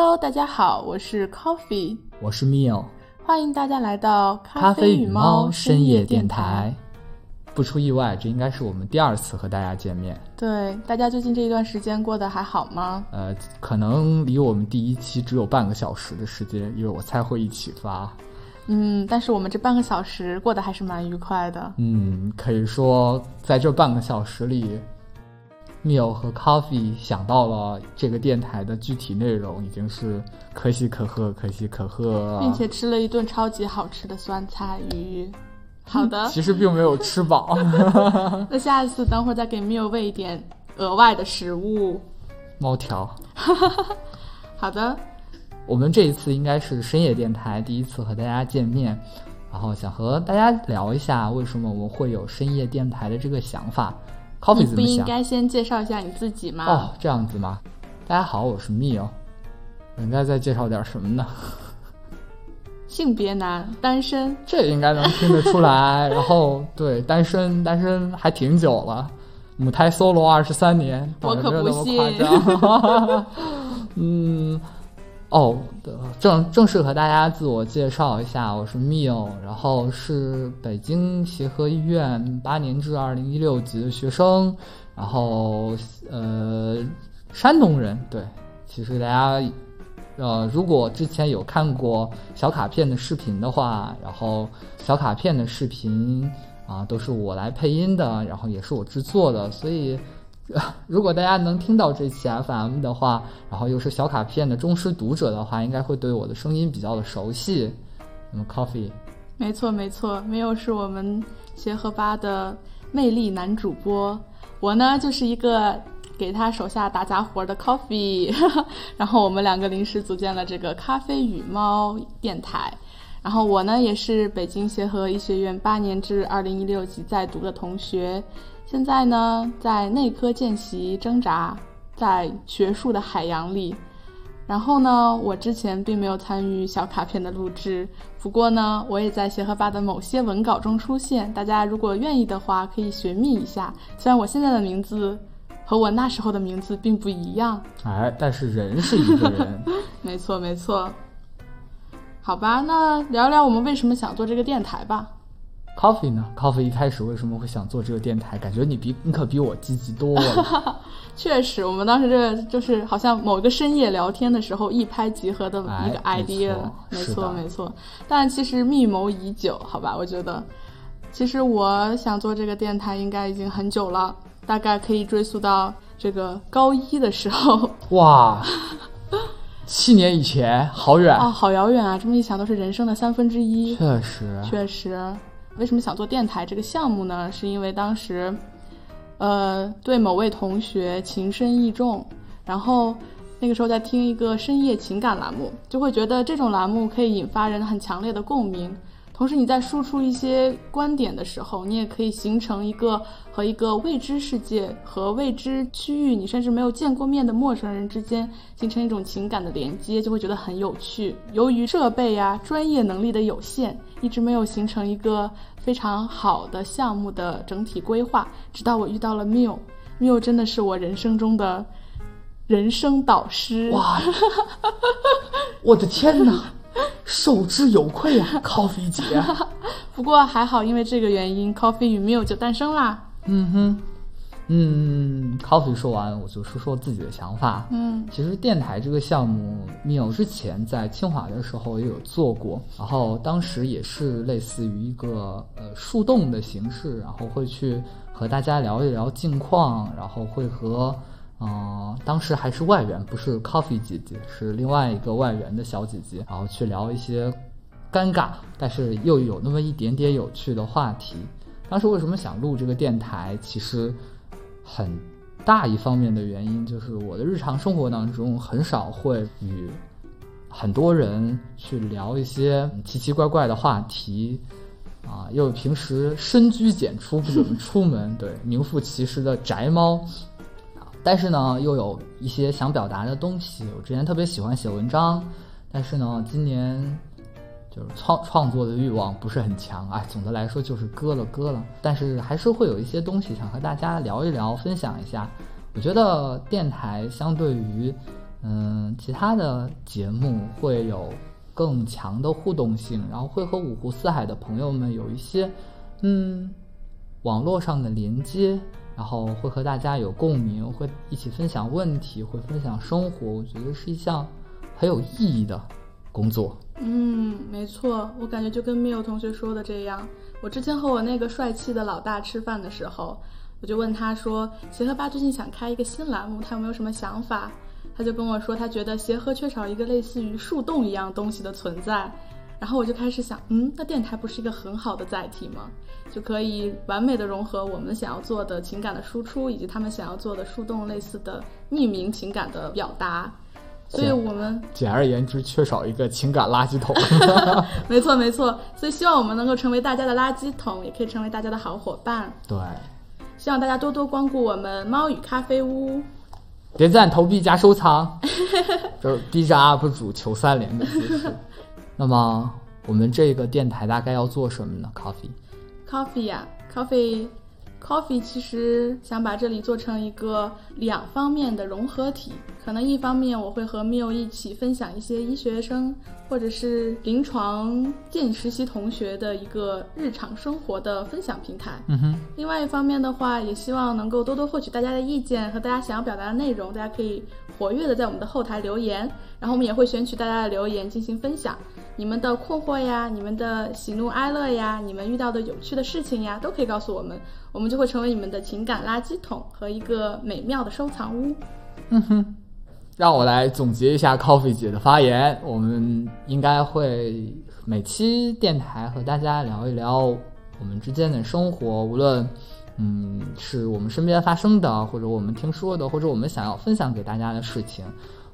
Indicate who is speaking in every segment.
Speaker 1: Hello，大家好，我是 Coffee，
Speaker 2: 我是 Mio，
Speaker 1: 欢迎大家来到
Speaker 2: 咖啡与猫深夜
Speaker 1: 电
Speaker 2: 电台。不出意外，这应该是我们第二次和大家见面。
Speaker 1: 对，大家最近这一段时间过得还好吗？
Speaker 2: 呃，可能离我们第一期只有半个小时的时间，因为我猜会一起发。
Speaker 1: 嗯，但是我们这半个小时过得还是蛮愉快的。
Speaker 2: 嗯，可以说在这半个小时里，Mio 和 Coffee 想到了这个电台的具体内容，已经是可喜可贺，可喜可贺，
Speaker 1: 并且吃了一顿超级好吃的酸菜鱼。好的，
Speaker 2: 其实并没有吃饱。
Speaker 1: 那下一次等会儿再给 Mio 喂一点额外的食物。
Speaker 2: 猫条。
Speaker 1: 好的。
Speaker 2: 我们这一次应该是深夜电台第一次和大家见面，然后想和大家聊一下为什么我们会有深夜电台的这个想法。Coffee 怎么想？
Speaker 1: 不应该先介绍一下你自己吗？
Speaker 2: 哦，这样子吗？大家好，我是 Mio。应该再介绍点什么呢？
Speaker 1: 性别男，单身。
Speaker 2: 这应该能听得出来。然后对，单身，单身还挺久了，母胎 solo 二十三年，
Speaker 1: 我可不信。
Speaker 2: 嗯。哦，正正式和大家自我介绍一下，我是 Mio，然后是北京协和医院八年制二零一六级的学生，然后呃，山东人。对，其实大家呃，如果之前有看过小卡片的视频的话，然后小卡片的视频啊，都是我来配音的，然后也是我制作的，所以。如果大家能听到这期 FM 的话，然后又是小卡片的忠实读者的话，应该会对我的声音比较的熟悉。那么，Coffee，
Speaker 1: 没错没错，没有是我们协和吧的魅力男主播，我呢就是一个给他手下打杂活的 Coffee，然后我们两个临时组建了这个咖啡与猫电台，然后我呢也是北京协和医学院八年制二零一六级在读的同学。现在呢，在内科见习挣扎，在学术的海洋里。然后呢，我之前并没有参与小卡片的录制，不过呢，我也在协和吧的某些文稿中出现。大家如果愿意的话，可以寻觅一下。虽然我现在的名字和我那时候的名字并不一样，
Speaker 2: 哎，但是人是一个人。
Speaker 1: 没错，没错。好吧，那聊聊我们为什么想做这个电台吧。
Speaker 2: Coffee 呢？Coffee 一开始为什么会想做这个电台？感觉你比你可比我积极多了。
Speaker 1: 确实，我们当时这个就是好像某个深夜聊天的时候一拍即合的一个 idea。没错，没错。但其实密谋已久，好吧？我觉得，其实我想做这个电台应该已经很久了，大概可以追溯到这个高一的时候。
Speaker 2: 哇，七年以前，好远
Speaker 1: 啊，好遥远啊！这么一想，都是人生的三分之一。
Speaker 2: 确实，
Speaker 1: 确实。为什么想做电台这个项目呢？是因为当时，呃，对某位同学情深意重，然后那个时候在听一个深夜情感栏目，就会觉得这种栏目可以引发人很强烈的共鸣。同时，你在输出一些观点的时候，你也可以形成一个和一个未知世界和未知区域，你甚至没有见过面的陌生人之间形成一种情感的连接，就会觉得很有趣。由于设备呀、专业能力的有限，一直没有形成一个非常好的项目的整体规划。直到我遇到了 Miu，Miu 真的是我人生中的人生导师。
Speaker 2: 哇，我的天哪！受之有愧啊，Coffee 姐。
Speaker 1: 不过还好，因为这个原因，Coffee 与 Miu 就诞生啦。
Speaker 2: 嗯哼，嗯，Coffee 说完，我就说说自己的想法。
Speaker 1: 嗯，
Speaker 2: 其实电台这个项目，Miu 之前在清华的时候也有做过，然后当时也是类似于一个呃树洞的形式，然后会去和大家聊一聊近况，然后会和。嗯，当时还是外援，不是 Coffee 姐姐，是另外一个外援的小姐姐，然后去聊一些尴尬，但是又有那么一点点有趣的话题。当时为什么想录这个电台？其实很大一方面的原因就是我的日常生活当中很少会与很多人去聊一些奇奇怪怪的话题，啊，又平时深居简出，不怎么出门，对，名副其实的宅猫。但是呢，又有一些想表达的东西。我之前特别喜欢写文章，但是呢，今年就是创创作的欲望不是很强。哎，总的来说就是割了割了。但是还是会有一些东西想和大家聊一聊，分享一下。我觉得电台相对于嗯，其他的节目会有更强的互动性，然后会和五湖四海的朋友们有一些嗯网络上的连接，然后会和大家有共鸣，会一起分享问题，会分享生活。我觉得是一项很有意义的工作。
Speaker 1: 嗯，没错，我感觉就跟缪友同学说的这样。我之前和我那个帅气的老大吃饭的时候，我就问他说：“协和吧最近想开一个新栏目，他有没有什么想法？”他就跟我说，他觉得协和缺少一个类似于树洞一样东西的存在。然后我就开始想，嗯，那电台不是一个很好的载体吗？就可以完美的融合我们想要做的情感的输出，以及他们想要做的树洞类似的匿名情感的表达。所以我们
Speaker 2: 简而言之，缺少一个情感垃圾桶。
Speaker 1: 没错，没错。所以希望我们能够成为大家的垃圾桶，也可以成为大家的好伙伴。
Speaker 2: 对，
Speaker 1: 希望大家多多光顾我们猫与咖啡屋，
Speaker 2: 点赞、投币、加收藏，就是 B 站 UP 主求三连的姿势。那么我们这个电台大概要做什么呢
Speaker 1: ？Coffee，Coffee 呀，Coffee。Coffee 其实想把这里做成一个两方面的融合体，可能一方面我会和 Miu 一起分享一些医学生或者是临床见实习同学的一个日常生活的分享平台。
Speaker 2: 嗯哼。
Speaker 1: 另外一方面的话，也希望能够多多获取大家的意见和大家想要表达的内容，大家可以活跃的在我们的后台留言，然后我们也会选取大家的留言进行分享。你们的困惑呀，你们的喜怒哀乐呀，你们遇到的有趣的事情呀，都可以告诉我们，我们就会成为你们的情感垃圾桶和一个美妙的收藏屋。
Speaker 2: 嗯哼，让我来总结一下 Coffee 姐的发言，我们应该会每期电台和大家聊一聊我们之间的生活，无论嗯是我们身边发生的，或者我们听说的，或者我们想要分享给大家的事情，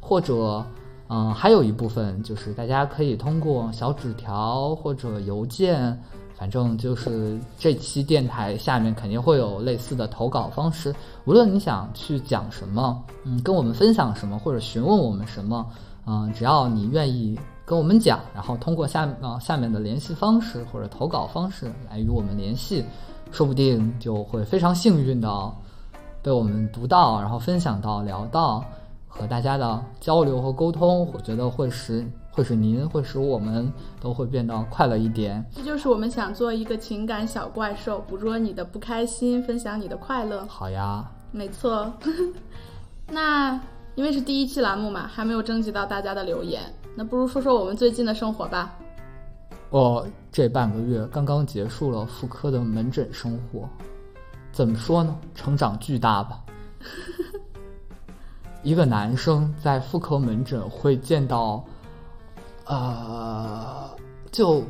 Speaker 2: 或者。嗯，还有一部分就是大家可以通过小纸条或者邮件，反正就是这期电台下面肯定会有类似的投稿方式。无论你想去讲什么，嗯，跟我们分享什么，或者询问我们什么，嗯，只要你愿意跟我们讲，然后通过下啊下面的联系方式或者投稿方式来与我们联系，说不定就会非常幸运的被我们读到，然后分享到，聊到。和大家的交流和沟通，我觉得会使会使您会使我们都会变得快乐一点。
Speaker 1: 这就是我们想做一个情感小怪兽，捕捉你的不开心，分享你的快乐。
Speaker 2: 好呀，
Speaker 1: 没错。那因为是第一期栏目嘛，还没有征集到大家的留言，那不如说说我们最近的生活吧。
Speaker 2: 我这半个月刚刚结束了妇科的门诊生活，怎么说呢？成长巨大吧。一个男生在妇科门诊会见到，呃，就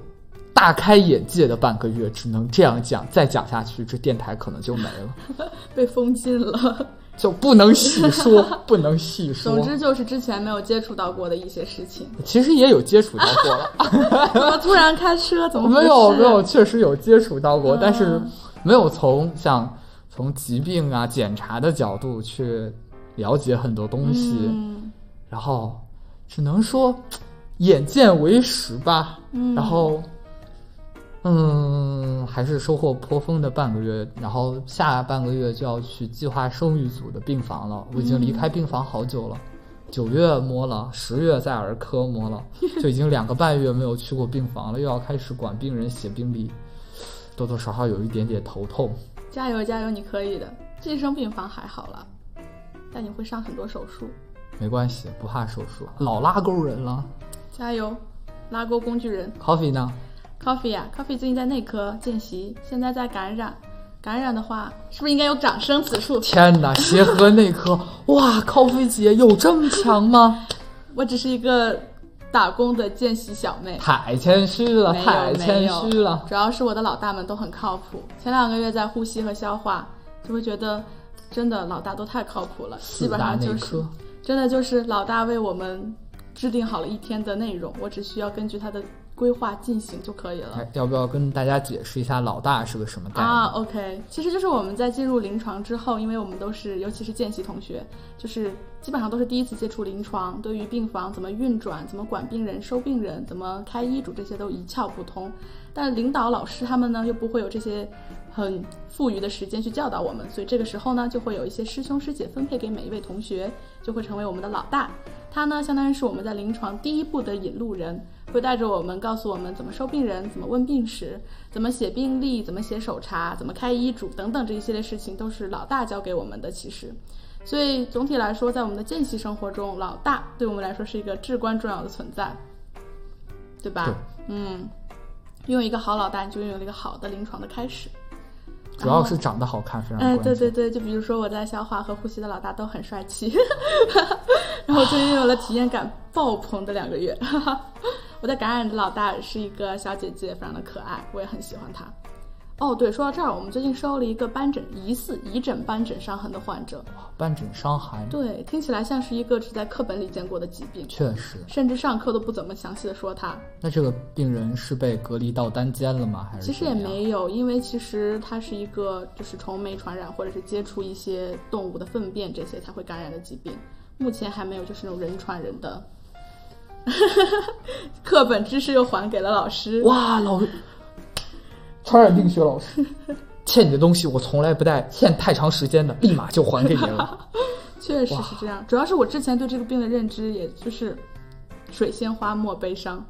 Speaker 2: 大开眼界的半个月，只能这样讲。再讲下去，这电台可能就没了，
Speaker 1: 被封禁了，
Speaker 2: 就不能细说，不能细说。
Speaker 1: 总之就是之前没有接触到过的一些事情。
Speaker 2: 其实也有接触到过
Speaker 1: 了。怎么突然开车？怎么
Speaker 2: 没有没有？确实有接触到过，但是没有从像从疾病啊检查的角度去。了解很多东西，然后只能说眼见为实吧。然后，嗯，还是收获颇丰的半个月。然后下半个月就要去计划生育组的病房了。我已经离开病房好久了，九月摸了，十月在儿科摸了，就已经两个半月没有去过病房了。又要开始管病人写病历，多多少少有一点点头痛。
Speaker 1: 加油加油，你可以的。晋升病房还好了。但你会上很多手术，
Speaker 2: 没关系，不怕手术，老拉钩人了，
Speaker 1: 加油，拉钩工具人。
Speaker 2: Coffee 呢
Speaker 1: ？Coffee 呀，Coffee 最近在内科见习，现在在感染，感染的话，是不是应该有掌声？此处。
Speaker 2: 天哪，协和内科，哇，Coffee 姐有这么强吗？
Speaker 1: 我只是一个打工的见习小妹，
Speaker 2: 太谦虚了，太谦虚了。
Speaker 1: 主要是我的老大们都很靠谱，前两个月在呼吸和消化，就会觉得。真的老大都太靠谱了，基本上就是真的就是老大为我们制定好了一天的内容，我只需要根据他的规划进行就可以了。
Speaker 2: 要不要跟大家解释一下老大是个什么概念啊
Speaker 1: ？OK，其实就是我们在进入临床之后，因为我们都是尤其是见习同学，就是基本上都是第一次接触临床，对于病房怎么运转、怎么管病人、收病人、怎么开医嘱这些都一窍不通。但领导老师他们呢又不会有这些。很富余的时间去教导我们，所以这个时候呢，就会有一些师兄师姐分配给每一位同学，就会成为我们的老大。他呢，相当于是我们在临床第一步的引路人，会带着我们，告诉我们怎么收病人，怎么问病史，怎么写病历，怎么写手查，怎么开医嘱等等这一系列事情，都是老大教给我们的。其实，所以总体来说，在我们的见习生活中，老大对我们来说是一个至关重要的存在，对吧？
Speaker 2: 对
Speaker 1: 嗯，拥有一个好老大，你就拥有了一个好的临床的开始。
Speaker 2: 主要是长得好看，非常
Speaker 1: 哎。对对对，就比如说我在消化和呼吸的老大都很帅气，然后我就拥有了体验感爆棚的两个月。我在感染的老大是一个小姐姐，非常的可爱，我也很喜欢她。哦，对，说到这儿，我们最近收了一个斑疹疑似疑诊斑疹伤痕的患者，
Speaker 2: 斑疹伤寒，
Speaker 1: 对，听起来像是一个只在课本里见过的疾病，
Speaker 2: 确实。
Speaker 1: 甚至上课都不怎么详细的说它。
Speaker 2: 那这个病人是被隔离到单间了吗？还是
Speaker 1: 其实也没有，因为其实它是一个就是虫媒传染或者是接触一些动物的粪便这些才会感染的疾病，目前还没有就是那种人传人的。课本知识又还给了老师，
Speaker 2: 哇，老传染病学老师，欠你的东西我从来不带欠太长时间的，立马就还给你了。
Speaker 1: 确实是这样。主要是我之前对这个病的认知，也就是水仙花莫悲伤。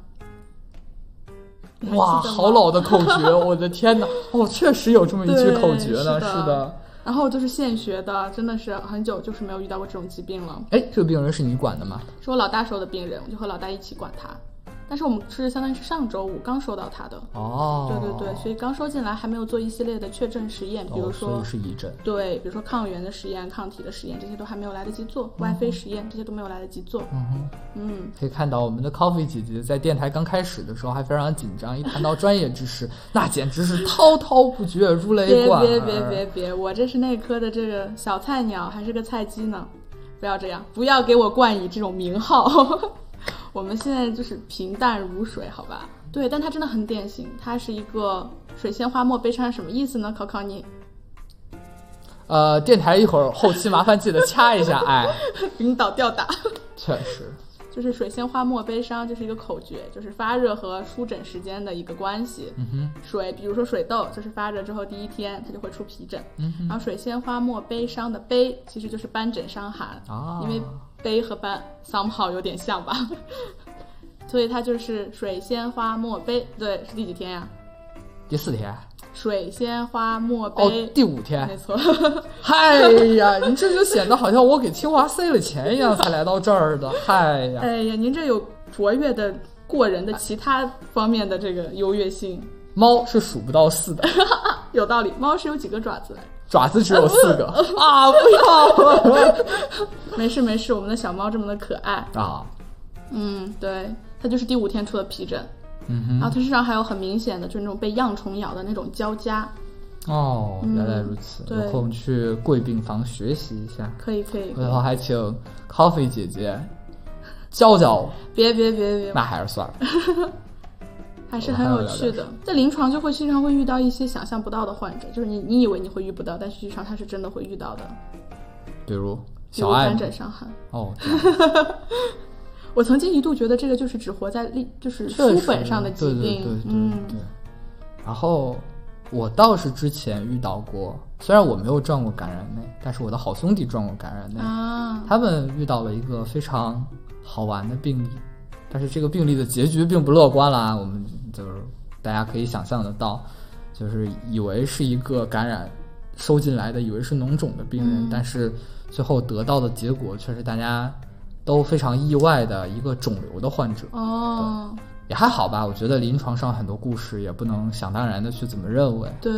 Speaker 2: 哇，好老的口诀，我的天哪！哦，确实有这么一句口诀呢，
Speaker 1: 是的。然后就是现学的，真的是很久就是没有遇到过这种疾病了。
Speaker 2: 哎，这个病人是你管的吗？
Speaker 1: 是我老大收的病人，我就和老大一起管他。但是我们是相当于是上周五刚收到它的，
Speaker 2: 哦，
Speaker 1: 对对对，所以刚收进来还没有做一系列的确证实验，比如说、
Speaker 2: 以是疑诊。
Speaker 1: 对，比如说抗原的实验、抗体的实验，这些都还没有来得及做，外飞实验这些都没有来得及做。
Speaker 2: 嗯哼，
Speaker 1: 嗯，
Speaker 2: 可以看到我们的 Coffee 姐姐在电台刚开始的时候还非常紧张，一谈到专业知识，那简直是滔滔不绝，如雷
Speaker 1: 别
Speaker 2: 贯耳。
Speaker 1: 别别别别，我这是内科的这个小菜鸟，还是个菜鸡呢，不要这样，不要给我冠以这种名号。我们现在就是平淡如水，好吧？对，但它真的很典型，它是一个水仙花莫悲伤，什么意思呢？考考你，
Speaker 2: 呃，电台一会儿后期麻烦记得掐一下，哎，
Speaker 1: 领导吊打。
Speaker 2: 确实，
Speaker 1: 就是水仙花莫悲伤，就是一个口诀，就是发热和舒疹时间的一个关系。
Speaker 2: 嗯哼，
Speaker 1: 水，比如说水痘，就是发热之后第一天它就会出皮疹。
Speaker 2: 嗯哼，
Speaker 1: 然后水仙花莫悲伤的悲，其实就是斑疹伤寒，
Speaker 2: 啊，
Speaker 1: 因为悲和班 somehow 有点像吧，所以它就是水仙花墨杯。对，是第几天呀？
Speaker 2: 第四天，
Speaker 1: 水仙花莫
Speaker 2: 哦，，第五天
Speaker 1: 没，错。
Speaker 2: 嗨呀，您这就显得好像我给清华塞了钱一样才来到这儿的，嗨呀，
Speaker 1: 哎呀，您这有卓越的过人的其他方面的这个优越性，
Speaker 2: 猫是数不到四的，
Speaker 1: 有道理。猫是有几个爪子来着？
Speaker 2: 爪子只有四个。啊！不要。
Speaker 1: 没事没事，我们的小猫这么的可爱。
Speaker 2: 啊，
Speaker 1: 嗯，对，它就是第五天出的皮疹，
Speaker 2: 嗯哼。
Speaker 1: 然后它身上还有很明显的就是那种被恙虫咬的那种交
Speaker 2: 加。哦，原来如此，
Speaker 1: 对。
Speaker 2: 有空去贵病房学习一下，
Speaker 1: 可以可以，可以。
Speaker 2: 回头还请 Coffee 姐姐教教我，
Speaker 1: 别别别别，
Speaker 2: 那还是算了。
Speaker 1: 还是很有趣的。在临床就会经常会遇到一些想象不到的患者，就是你你以为你会遇不到，但实际上他是真的会遇到的，
Speaker 2: 比如小爱吗
Speaker 1: 疹伤寒。
Speaker 2: 哦，
Speaker 1: 我曾经一度觉得这个就是只活在历就是书本上的疾病，
Speaker 2: 对对对对
Speaker 1: 嗯
Speaker 2: 对。然后我倒是之前遇到过，虽然我没有撞过感染内，但是我的好兄弟撞过感染内。
Speaker 1: 啊，
Speaker 2: 他们遇到了一个非常好玩的病例，但是这个病例的结局并不乐观啦。我们就是大家可以想象得到，就是以为是一个感染收进来的，以为是脓肿的病人，
Speaker 1: 嗯
Speaker 2: 但是最后得到的结果却是大家都非常意外的一个肿瘤的患者。
Speaker 1: 哦，
Speaker 2: 也还好吧，我觉得临床上很多故事也不能想当然的去怎么认为。
Speaker 1: 对，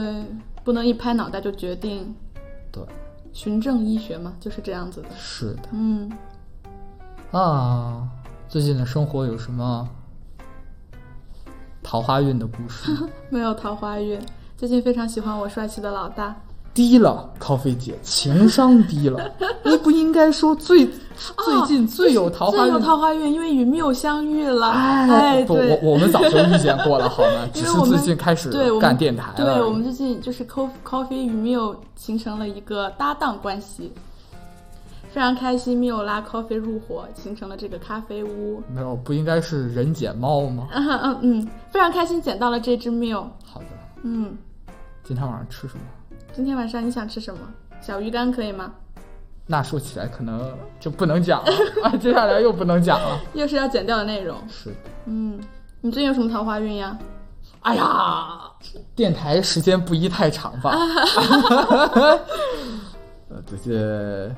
Speaker 1: 不能一拍脑袋就决定，
Speaker 2: 对，
Speaker 1: 循证医学嘛，就是这样子的。
Speaker 2: 是的
Speaker 1: 嗯，
Speaker 2: 啊。最近的生活有什么桃花运的故事吗？
Speaker 1: 没有桃花运，最近非常喜欢我帅气的老大。
Speaker 2: 低了，Coffee 姐情商低了。你不应该说最最近最有桃花运
Speaker 1: 最有。桃花运，因为与缪相遇了。
Speaker 2: 哎，
Speaker 1: 哎，
Speaker 2: 不，
Speaker 1: 对
Speaker 2: 我我们早就遇见过了，好吗？
Speaker 1: 因
Speaker 2: 只是最近开始
Speaker 1: 对
Speaker 2: 干电台。
Speaker 1: 对我们最近就是 Co Coffee 与 Mio 形成了一个搭档关系，非常开心。Mio 拉 Coffee 入伙，形成了这个咖啡屋。
Speaker 2: 没有，不应该是人捡猫吗？
Speaker 1: 嗯嗯嗯，非常开心捡到了这只 Mio。
Speaker 2: 好的，
Speaker 1: 嗯，
Speaker 2: 今天晚上吃什么？
Speaker 1: 今天晚上你想吃什么？小鱼干可以吗？
Speaker 2: 那说起来可能就不能讲了啊，接下来又不能讲了。
Speaker 1: 又是要剪掉的内容。
Speaker 2: 是的，
Speaker 1: 嗯，你最近有什么桃花运呀？
Speaker 2: 哎呀，电台时间不宜太长吧？呃，这些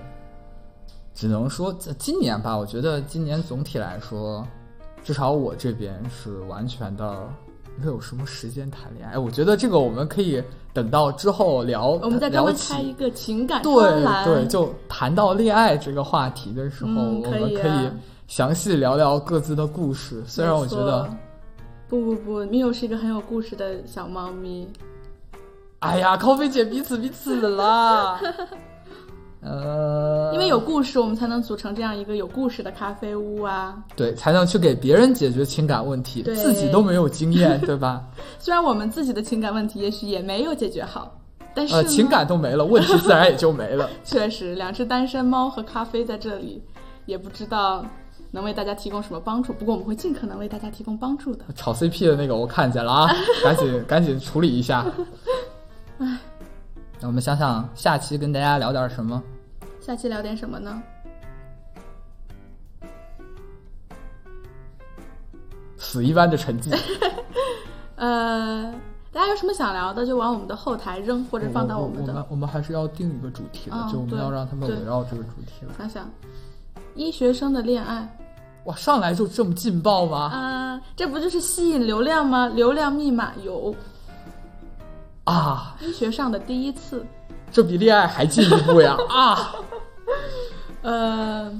Speaker 2: 只能说这今年吧，我觉得今年总体来说，至少我这边是完全的没有什么时间谈恋爱。我觉得这个我们可以等到之后聊，
Speaker 1: 我们再专
Speaker 2: 聊
Speaker 1: 门开一。个情感专
Speaker 2: 对
Speaker 1: 栏，
Speaker 2: 对，就谈到恋爱这个话题的时候，
Speaker 1: 嗯
Speaker 2: 我们可以详细聊聊各自的故事。虽然我觉得
Speaker 1: 不不不，米友是一个很有故事的小猫咪。
Speaker 2: 哎呀，高飞姐彼此彼此啦。呃，
Speaker 1: 因为有故事，我们才能组成这样一个有故事的咖啡屋啊。
Speaker 2: 对，才能去给别人解决情感问题，
Speaker 1: 对
Speaker 2: 自己都没有经验，对吧？
Speaker 1: 虽然我们自己的情感问题也许也没有解决好，但是
Speaker 2: 呃，情感都没了，问题自然也就没了。
Speaker 1: 确实，两只单身猫和咖啡在这里，也不知道能为大家提供什么帮助。不过我们会尽可能为大家提供帮助的。
Speaker 2: 炒 CP 的那个我看见了啊，赶紧赶紧处理一下。那我们想想下期跟大家聊点什么？
Speaker 1: 下期聊点什么呢？
Speaker 2: 死一般的沉寂，
Speaker 1: 呃，大家有什么想聊的，就往我们的后台扔，或者放到
Speaker 2: 我
Speaker 1: 们的。
Speaker 2: 我们我们还是要定一个主题的，就我们要让他们围绕这个主题来。
Speaker 1: 想想，医学生的恋爱
Speaker 2: 哇，上来就这么劲爆吗？
Speaker 1: 啊、这不就是吸引流量吗？流量密码有
Speaker 2: 啊，
Speaker 1: 医学上的第一次。
Speaker 2: 这比恋爱还进一步呀！啊，
Speaker 1: 呃，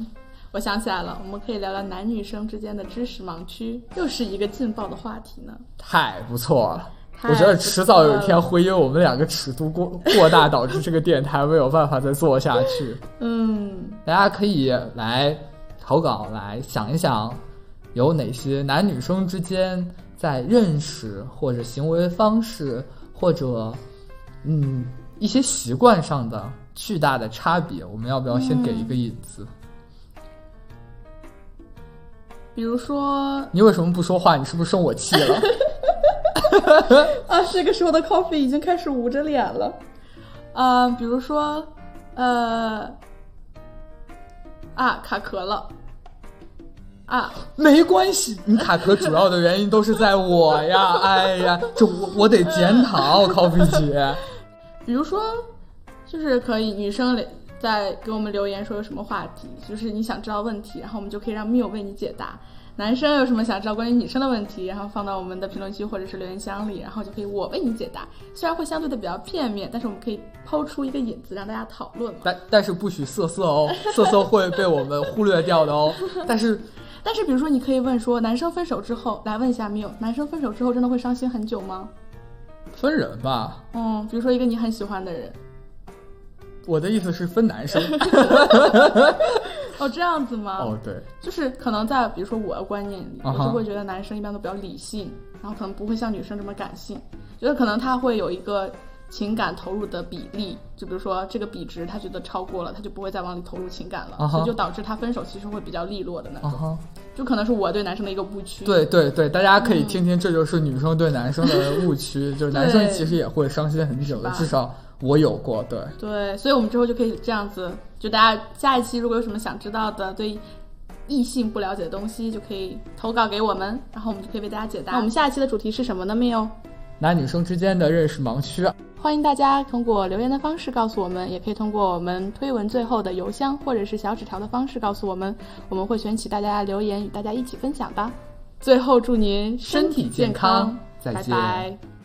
Speaker 1: 我想起来了，我们可以聊聊男女生之间的知识盲区，又是一个劲爆的话题呢。
Speaker 2: 太不错了。我觉得迟早有一天会因为我们两个尺度过过大，导致这个电台没有办法再做下去。
Speaker 1: 嗯，
Speaker 2: 大家可以来投稿，来想一想，有哪些男女生之间在认识或者行为方式或者嗯一些习惯上的巨大的差别。我们要不要先给一个引子？
Speaker 1: 比如说
Speaker 2: 你为什么不说话？你是不是生我气了？
Speaker 1: 啊，这个时候的 coffee 已经开始捂着脸了。啊，比如说，呃，啊，卡壳了。啊，
Speaker 2: 没关系，你卡壳主要的原因都是在我呀！哎呀，这我我得检讨，，coffee 姐。
Speaker 1: 比如说，就是可以女生在给我们留言说有什么话题，就是你想知道问题，然后我们就可以让 Miu 为你解答。男生有什么想知道关于女生的问题，然后放到我们的评论区或者是留言箱里，然后就可以我为你解答。虽然会相对的比较片面，但是我们可以抛出一个引子让大家讨论嘛。
Speaker 2: 但 但是不许色色哦，色色会被我们忽略掉的哦。但是
Speaker 1: 但是比如说，你可以问说，男生分手之后，来问一下 Miu，男生分手之后真的会伤心很久吗？
Speaker 2: 分人吧，
Speaker 1: 嗯，比如说一个你很喜欢的人，
Speaker 2: 我的意思是分男生。
Speaker 1: 哦，这样子吗？
Speaker 2: 哦，对，
Speaker 1: 就是可能在比如说我的观念里，我就会觉得男生一般都比较理性，然后可能不会像女生这么感性，觉得可能他会有一个情感投入的比例，就比如说这个比值他觉得超过了，他就不会再往里投入情感了，所以就导致他分手其实会比较利落的那种，就可能是我对男生的一个误区。
Speaker 2: 对对对，大家可以听听，这就是女生对男生的误区，就是男生其实也会伤心很久的，至少我有过。对，
Speaker 1: 对，所以我们之后就可以这样子，就大家下一期如果有什么想知道的，对异性不了解的东西，就可以投稿给我们，然后我们就可以为大家解答。那我们下一期的主题是什么呢？没有？
Speaker 2: 男女生之间的认识盲区。
Speaker 1: 欢迎大家通过留言的方式告诉我们，也可以通过我们推文最后的邮箱或者是小纸条的方式告诉我们，我们会选取大家的留言与大家一起分享的。最后祝您身体健康，
Speaker 2: 健康再见
Speaker 1: 拜拜。